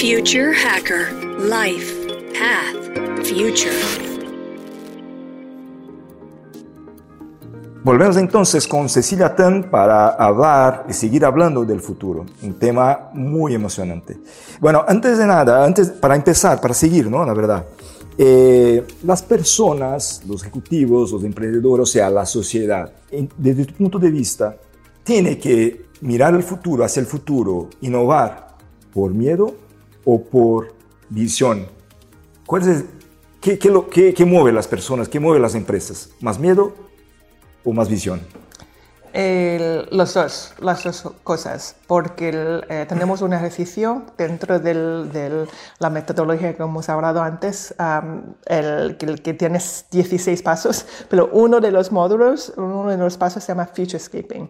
Future Hacker Life Path Future. Volvemos entonces con Cecilia Tan para hablar y seguir hablando del futuro, un tema muy emocionante. Bueno, antes de nada, antes, para empezar, para seguir, ¿no? La verdad, eh, las personas, los ejecutivos, los emprendedores, o sea, la sociedad, desde tu punto de vista, tiene que mirar el futuro, hacia el futuro, innovar por miedo o por visión. ¿Cuál es qué, qué, qué, ¿Qué mueve las personas? ¿Qué mueve las empresas? ¿Más miedo o más visión? Los dos, las dos cosas, porque eh, tenemos un ejercicio dentro de la metodología que hemos hablado antes, um, el, el, que tienes 16 pasos, pero uno de los módulos, uno de los pasos se llama Futurescaping.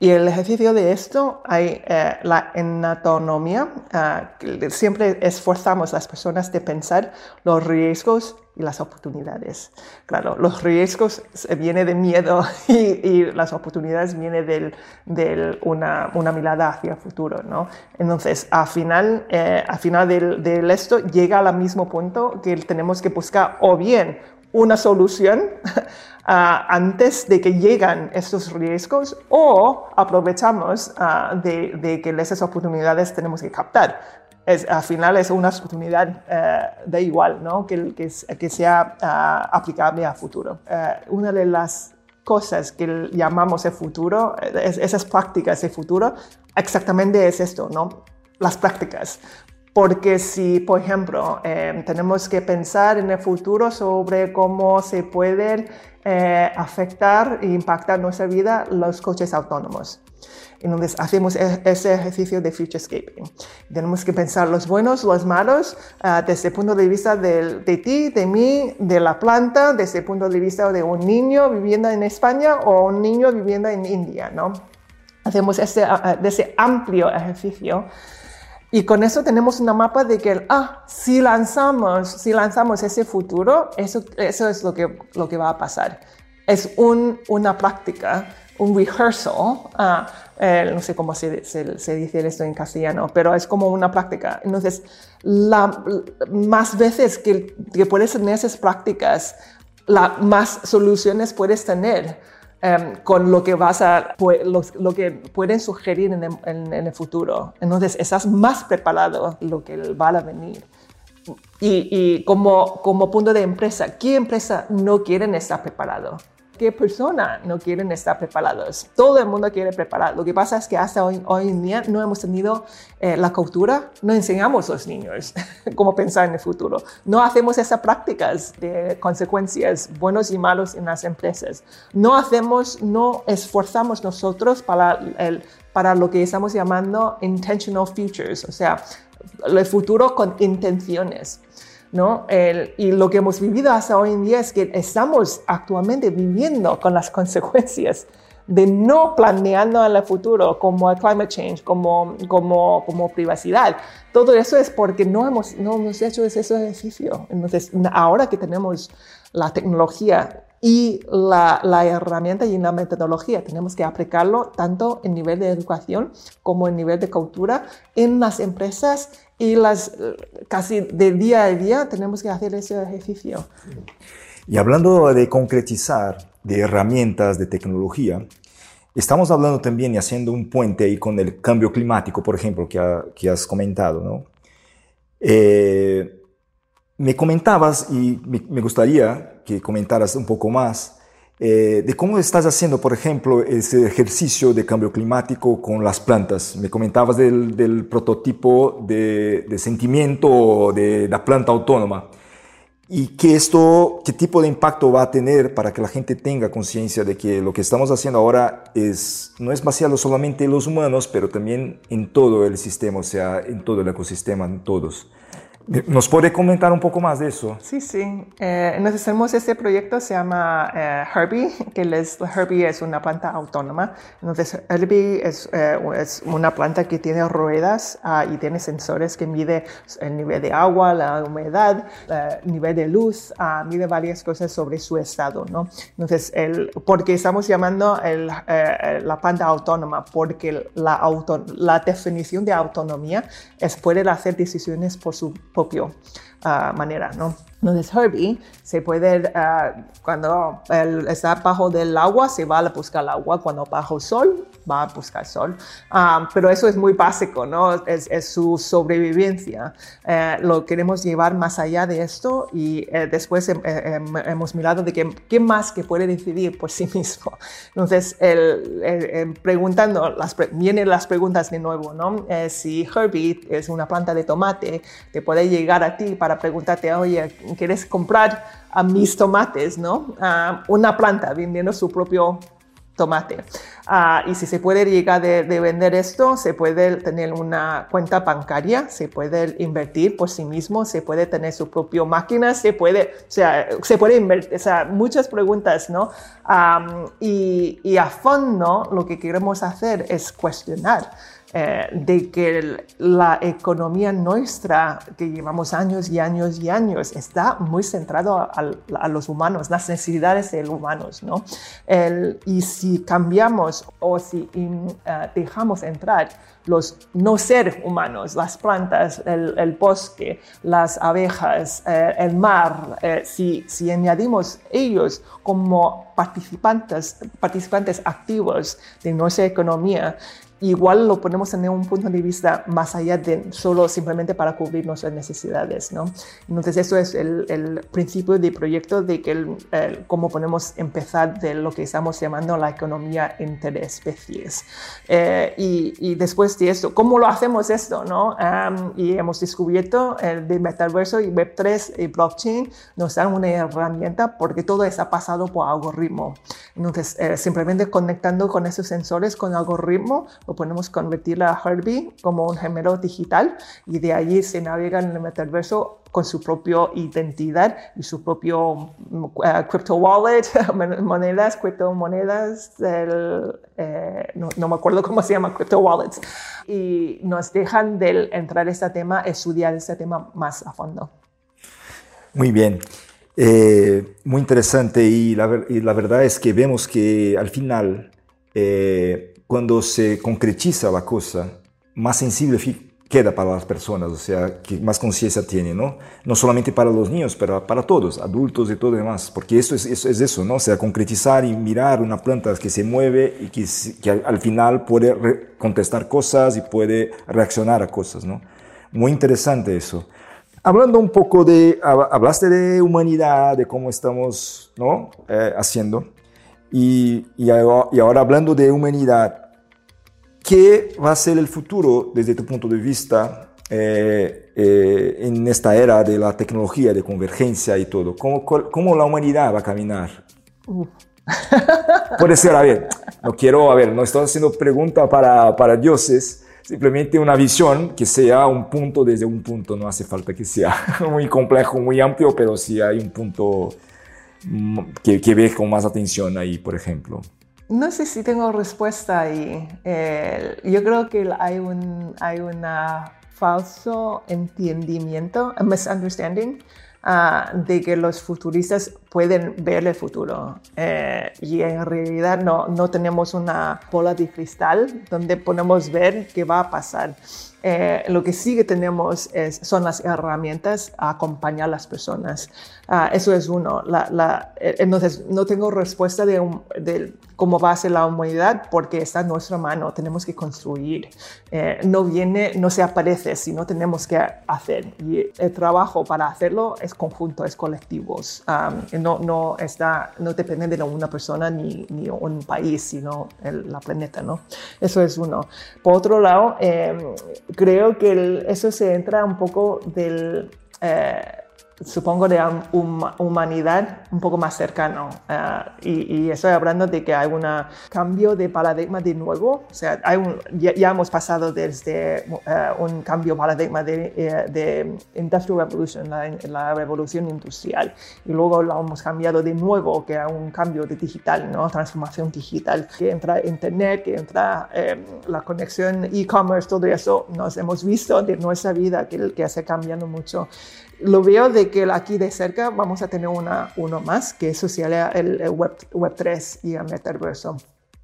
Y el ejercicio de esto hay eh, la enatonomía, uh, siempre esforzamos las personas de pensar los riesgos y las oportunidades. Claro, los riesgos vienen de miedo y, las oportunidades vienen de una, una, mirada hacia el futuro, ¿no? Entonces, al final, eh, al final del, esto llega al mismo punto que tenemos que buscar o bien una solución antes de que lleguen estos riesgos o aprovechamos uh, de, de, que esas oportunidades tenemos que captar es, al final es una oportunidad uh, de igual, ¿no? que, que, sea uh, aplicable a futuro. Uh, una de las cosas que llamamos el futuro, es, esas prácticas de futuro, exactamente es esto, ¿no? las prácticas. Porque si, por ejemplo, eh, tenemos que pensar en el futuro sobre cómo se pueden eh, afectar e impactar nuestra vida los coches autónomos. Entonces hacemos e-, ese ejercicio de futurescaping. Tenemos que pensar los buenos, los malos, uh, desde el punto de vista de, de, ti, de mí, de la planta, desde el punto de vista de un niño viviendo en España o un niño viviendo en India, ¿no? Hacemos ese, uh, ese amplio ejercicio. Y con eso tenemos una mapa de que, ah, si lanzamos, si lanzamos ese futuro, eso, eso es lo que, lo que va a pasar. Es un, una práctica un rehearsal, uh, eh, no sé cómo se, dice esto en castellano, pero es como una práctica. Entonces, la, más veces que, puedes tener esas prácticas, la, más soluciones puedes tener um, con lo que vas a, lo, lo que pueden sugerir en el, futuro. Entonces, estás más preparado lo que va a venir. Y, como punto de empresa, ¿qué empresa no quiere estar preparado? Qué persona no quieren estar preparados. Todo el mundo quiere preparar. Lo que pasa es que hasta hoy, en día no hemos tenido eh, la cultura, no enseñamos a los niños cómo pensar en el futuro. No hacemos esas prácticas de consecuencias buenos y malos en las empresas. No hacemos, no esforzamos nosotros para, para lo que estamos llamando intentional futures, o sea, el futuro con intenciones. ¿No? El, y lo que hemos vivido hasta hoy en día es que estamos actualmente viviendo con las consecuencias de no planeando en el futuro como el climate change, como, como, como privacidad. Todo eso es porque no hemos, no hemos hecho ese ejercicio. Entonces, ahora que tenemos la tecnología y la, la, herramienta y la metodología. Tenemos que aplicarlo tanto en nivel de educación como en nivel de cultura en las empresas y las casi de día a día tenemos que hacer ese ejercicio. Y hablando de concretizar, de herramientas, de tecnología, estamos hablando también y haciendo un puente ahí con el cambio climático, por ejemplo, que, ha, que has comentado, ¿no? Eh, me comentabas y me, gustaría que comentaras un poco más eh, de cómo estás haciendo, por ejemplo, ese ejercicio de cambio climático con las plantas. Me comentabas del, prototipo de, sentimiento de la planta autónoma y qué tipo de impacto va a tener para que la gente tenga conciencia de que lo que estamos haciendo ahora no es vaciado solamente en los humanos, pero también en todo el sistema, o sea, en todo el ecosistema, en todos. ¿Nos puede comentar un poco más de eso? Sí, sí. Eh, tenemos este proyecto, se llama eh, Herbie, que les, Herbie es una planta autónoma. Entonces Herbie es, eh, es una planta que tiene ruedas ah, y tiene sensores que mide el nivel de agua, la humedad, el nivel de luz, ah, mide varias cosas sobre su estado, ¿no? Entonces, el, porque estamos llamando el, la planta autónoma, porque la, auto, la definición de autonomía es poder hacer decisiones por su propio uh, manera, ¿no? Entonces Herbie se puede, uh, cuando él está bajo del agua, se va a buscar el agua, cuando bajo el sol, va a buscar sol. Um, pero eso es muy básico, ¿no? Es, es su sobrevivencia. Eh, lo queremos llevar más allá de esto y eh, después eh, hemos mirado de qué más que puede decidir por sí mismo. Entonces, el, preguntando, las, vienen las preguntas de nuevo, ¿no? si Herbie es una planta de tomate, te puede llegar a ti para preguntarte, oye, ¿quieres comprar a mis tomates, ¿no? una planta vendiendo su propio tomate. Ah, y si se puede llegar de, vender esto, se puede tener una cuenta bancaria, se puede invertir por sí mismo, se puede tener su propia máquina, se puede, o sea, se puede invertir, o sea, muchas preguntas, ¿no? y, y a fondo lo que queremos hacer es cuestionar. Eh, de que la economía nuestra, que llevamos años y años y años, está muy centrado a, los humanos, las necesidades de los humanos, ¿no? y si cambiamos o si eh, dejamos entrar los no ser humanos, las plantas, el, bosque, las abejas, eh, el mar, si, si añadimos ellos como participantes, participantes activos de nuestra economía, igual lo podemos tener un punto de vista más allá de solo simplemente para cubrir nuestras necesidades, ¿no? Entonces eso es el, el principio del proyecto de que el, cómo podemos empezar de lo que estamos llamando la economía interespecies. Eh, y, y, después de esto, ¿cómo lo hacemos esto, no? y hemos descubierto el de metaverso y Web3 y blockchain nos dan una herramienta porque todo está pasado por algoritmo. Entonces, eh, simplemente conectando con esos sensores con algoritmo, podemos convertirla a Herbie como un gemelo digital y de allí se navega en el metaverso con su propia identidad y su propio uh, crypto wallet, monedas, criptomonedas, eh, no, me acuerdo cómo se llama, crypto wallets. Y nos dejan de entrar en este tema, estudiar este tema más a fondo. Muy bien. Eh, muy interesante y la, y la, verdad es que vemos que al final eh, cuando se concretiza la cosa, más sensible queda para las personas, o sea, que más conciencia tiene, ¿no? No solamente para los niños, pero para todos, adultos y todo demás, porque eso es, eso es eso, ¿no? O sea, concretizar y mirar una planta que se mueve y que, que al final puede contestar cosas y puede reaccionar a cosas, ¿no? Muy interesante eso. Hablando un poco de, hablaste de humanidad, de cómo estamos, ¿no? Eh, haciendo. Y, y, ahora hablando de humanidad, ¿Qué va a ser el futuro desde tu punto de vista eh, eh, en esta era de la tecnología, de convergencia y todo? ¿Cómo, cómo la humanidad va a caminar? Puede ser, a ver, no quiero, a ver, no estoy haciendo pregunta para, para dioses, simplemente una visión que sea un punto desde un punto, no hace falta que sea muy complejo, muy amplio, pero sí hay un punto mm, que, que ve con más atención ahí, por ejemplo. No sé si tengo respuesta ahí. Eh, yo creo que hay un hay falso entendimiento, a misunderstanding, ah, de que los futuristas pueden ver el futuro. Eh, y en realidad no, no tenemos una bola de cristal donde podemos ver qué va a pasar. Eh, lo que sí que tenemos es, son las herramientas a acompañar a las personas. Ah, eso es uno. La, entonces, no tengo respuesta de, de cómo va a ser la humanidad porque está en nuestra mano, tenemos que construir. Eh, no viene, no se aparece, sino tenemos que hacer. Y el trabajo para hacerlo es conjunto, es colectivo. No, no, está, no depende de una persona ni, ni un país, sino el la planeta, ¿no? Eso es uno. Por otro lado, em, creo que eso se entra un poco del... Eh, supongo, de una humanidad un poco más cercano. Ah, y, estoy hablando de que hay un cambio de paradigma de nuevo. O sea, ya, hemos pasado desde ah, un cambio paradigma de, eh, de Industrial Revolution, la, revolución industrial, y luego lo hemos cambiado de nuevo, que hay un cambio de digital, ¿no? transformación digital, que entra Internet, que entra eh, la conexión e-commerce, todo eso nos hemos visto de nuestra vida que, que está cambiando mucho lo veo de que aquí de cerca vamos a tener una, uno más, que eso sería el, web, web 3 y el metaverso.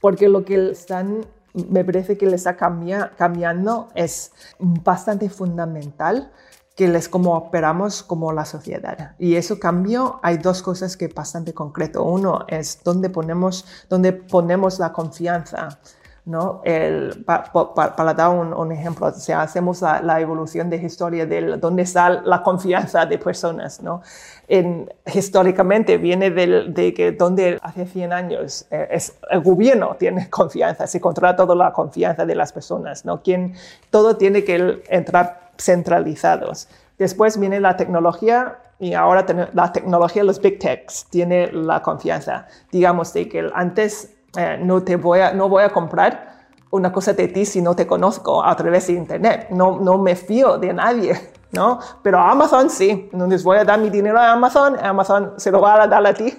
Porque lo que están, me parece que le está cambiando es bastante fundamental que les como operamos como la sociedad. Y eso cambio, hay dos cosas que es bastante concreto. Uno es dónde ponemos, dónde ponemos la confianza ¿no? El, para dar un, ejemplo, o sea, hacemos la, evolución de historia de dónde está la confianza de personas, ¿no? En, históricamente viene de que donde hace 100 años eh, es, el gobierno tiene confianza, se controla toda la confianza de las personas, ¿no? Quien, todo tiene que entrar centralizados. Después viene la tecnología y ahora la tecnología, los big techs, tiene la confianza. Digamos de que antes eh, no, te voy a, no voy a comprar una cosa de ti si no te conozco a través de Internet. No, no me fío de nadie, ¿no? Pero Amazon sí. No les voy a dar mi dinero a Amazon, Amazon se lo va a dar a ti,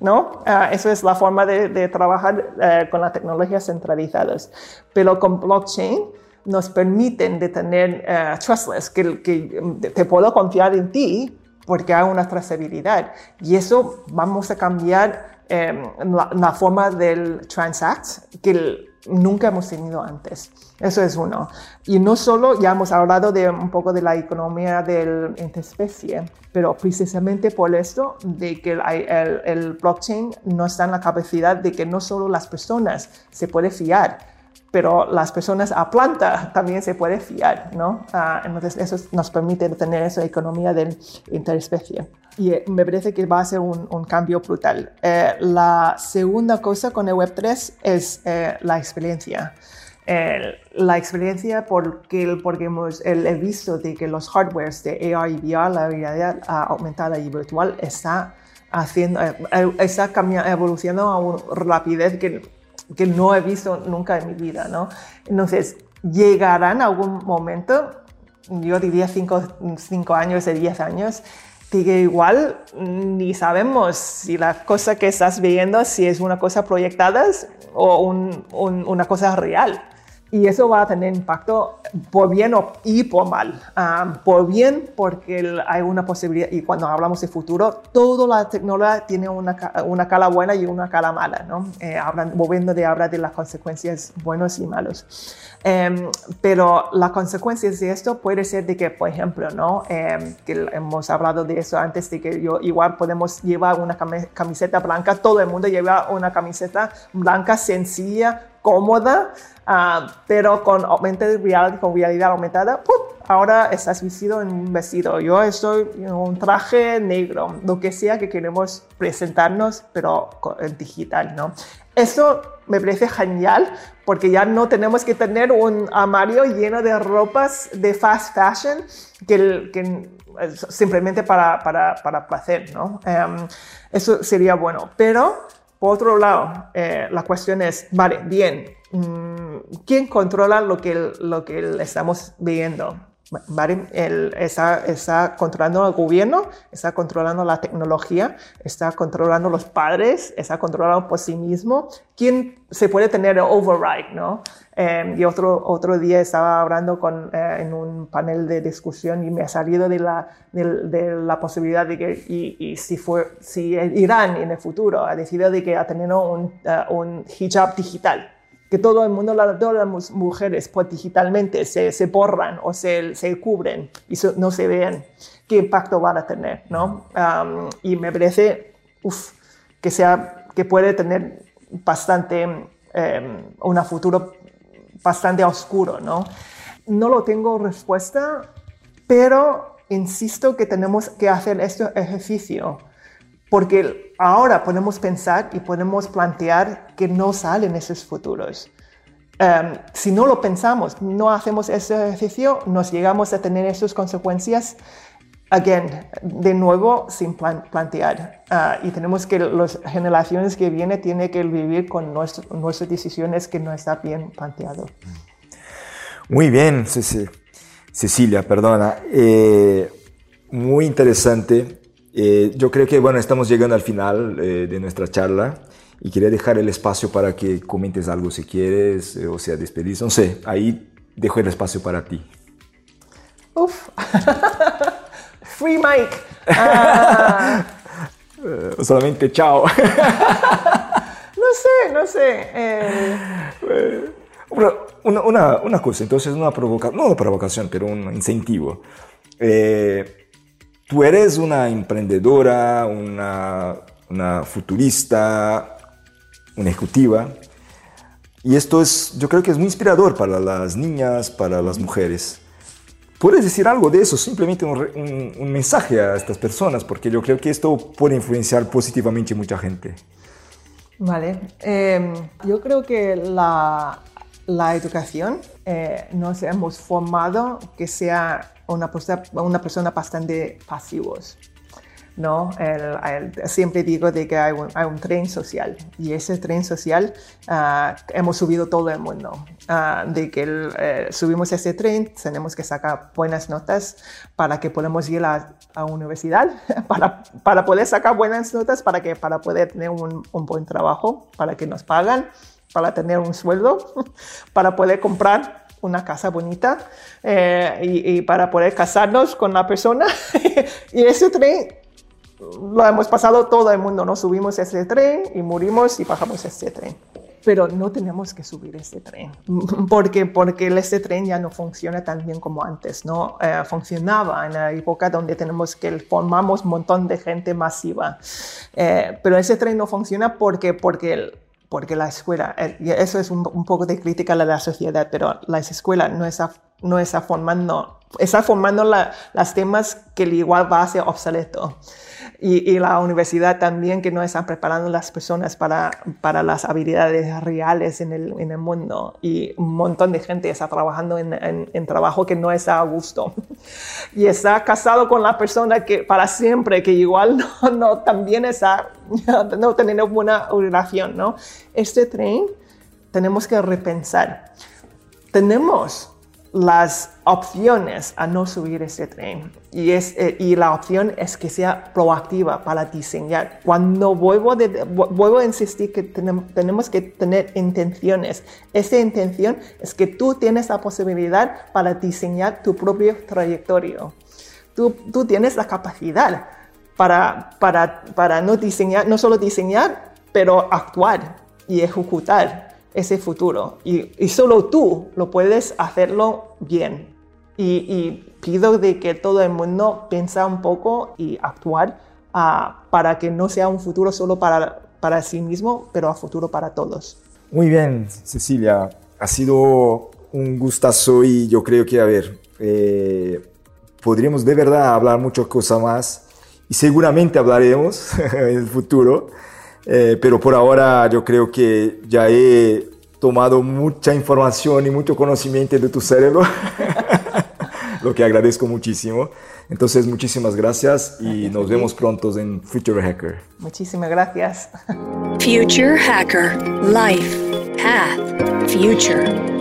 ¿no? Uh, eso es la forma de, trabajar uh, con las tecnologías centralizadas. Pero con blockchain nos permiten de tener uh, trustless, que, que te puedo confiar en ti porque hay una trazabilidad. Y eso vamos a cambiar Em, la, forma del transact que nunca hemos tenido antes. Eso es uno. Y no solo, ya hemos hablado de un poco de la economía del interespecie, pero precisamente por esto de que el, el, blockchain no está en la capacidad de que no solo las personas se pueden fiar, pero las personas a planta también se puede fiar, ¿no? Ah, entonces eso nos permite tener esa economía del interespecie. Y eh, me parece que va a ser un, un brutal. Eh, la segunda cosa con el Web3 es eh, la experiencia. la experiencia porque, porque hemos he visto de que los hardwares de AR y VR, la realidad aumentada y virtual, está haciendo, está evolucionando a una rapidez que que no he visto nunca en mi vida, ¿no? Entonces, llegarán algún momento, yo diría 5 años, 10 años, que igual ni sabemos si la cosa que estás viendo, si es una cosa proyectada o una cosa real. Y eso va a tener impacto por bien y por mal. por bien porque hay una posibilidad, y cuando hablamos de futuro, toda la tecnología tiene una, una cara buena y una cara mala, ¿no? Eh, volviendo de hablar de las consecuencias buenos y malos. Em, pero las consecuencias de esto puede ser de que, por ejemplo, ¿no? Em, que hemos hablado de eso antes, de que yo igual podemos llevar una camiseta blanca, todo el mundo lleva una camiseta blanca sencilla, cómoda, ah, pero con augmented reality, con realidad aumentada, ahora estás vestido en un vestido. Yo estoy en un traje negro, lo que sea que queremos presentarnos, pero en digital, ¿no? Eso me parece genial porque ya no tenemos que tener un armario lleno de ropas de fast fashion que, que simplemente para, para, para placer, ¿no? Em, eso sería bueno. Pero por otro lado, eh, la cuestión es, vale, bien, mm, ¿quién controla lo que, lo que estamos viendo? ¿Vale? Él está, controlando el gobierno, está controlando la tecnología, está controlando los padres, está controlando por sí mismo. ¿Quién se puede tener el override? ¿no? Eh, y otro, otro día estaba hablando con, eh, en un panel de discusión y me ha salido de la, de, la posibilidad de que y, si, fue, si Irán en el futuro ha decidido de que ha tenido un, eh, un hijab digital, que todo el mundo, todas las mujeres pues, digitalmente se, borran o se, cubren y no se ven, ¿qué impacto van a tener? ¿no? Y me parece que, sea, que puede tener bastante, um, un futuro bastante oscuro, ¿no? No lo tengo respuesta, pero insisto que tenemos que hacer este ejercicio, porque ahora podemos pensar y podemos plantear que no salen esos futuros. Em, si no lo pensamos, no hacemos ese ejercicio, nos llegamos a tener esas consecuencias again, de nuevo, sin plantear. Ah, y tenemos que, las generaciones que vienen tienen que vivir con nuestras decisiones que no están bien planteado. Muy bien, Cecilia, perdona. Eh, muy interesante. Eh, yo creo que, bueno, estamos llegando al final eh, de nuestra charla y quería dejar el espacio para que comentes algo si quieres, o sea, despedirse. No sé, ahí dejo el espacio para ti. Uf. Free Mike. Ah. Eh, solamente chao. no sé, no sé. Eh. Una, una, una, cosa, entonces una provocación, no una provocación, pero un incentivo. Eh, tú eres una emprendedora, una, una futurista, una ejecutiva. Y esto es, yo creo que es muy inspirador para las niñas, para las mujeres. ¿Puedes decir algo de eso? Simplemente un, mensaje a estas personas, porque yo creo que esto puede influenciar positivamente a mucha gente. Vale. Em, yo creo que la, la educación eh, nos hemos formado que sea una, una persona bastante pasivos. ¿no? siempre digo de que hay un, tren social y ese tren social ah, hemos subido todo el mundo. Ah, de que eh, subimos ese tren, tenemos que sacar buenas notas para que podamos ir a, la universidad, para, para, poder sacar buenas notas, para, que, para poder tener un, un buen trabajo, para que nos pagan, para tener un sueldo, para poder comprar una casa bonita eh, y, para poder casarnos con la persona. y ese tren lo hemos pasado todo el mundo, ¿no? Subimos ese tren y morimos y bajamos ese tren. Pero no tenemos que subir ese tren, porque, porque este tren ya no funciona tan bien como antes, ¿no? Eh, funcionaba en la época donde tenemos que formamos un montón de gente masiva, eh, pero ese tren no funciona porque, porque porque la escuela, eh, eso es un, poco de crítica a la sociedad, pero la escuela no está, no está formando, está formando las temas que igual va a ser obsoleto. Y, la universidad también que no están preparando las personas para, para las habilidades reales en el, en el, mundo. Y un montón de gente está trabajando en, en, trabajo que no está a gusto. Y está casado con la persona que para siempre que igual no, no también está no teniendo buena relación no este tren tenemos que repensar. Tenemos las opciones a no subir ese tren. Y, es, eh, y la opción es que sea proactiva para diseñar. Cuando vuelvo, vuelvo a insistir que tenemos que tener intenciones. Esa intención es que tú tienes la posibilidad para diseñar tu propio trayectoria. Tú, tú tienes la capacidad para, para, para no diseñar, no solo diseñar, pero actuar y ejecutar ese futuro. Y, solo tú lo puedes hacerlo bien. Y, pido de que todo el mundo piensa un poco y actuar ah, para que no sea un futuro solo para, para sí mismo, pero a futuro para todos. Muy bien, Cecilia. Ha sido un gustazo y yo creo que, a ver, eh, podríamos de verdad hablar muchas cosas más y seguramente hablaremos en el futuro. Eh, pero por ahora yo creo que ya he tomado mucha información y mucho conocimiento de tu cerebro, lo que agradezco muchísimo. Entonces, muchísimas gracias y nos vemos pronto en Future Hacker. Muchísimas gracias. Future Hacker, Life, Path, Future.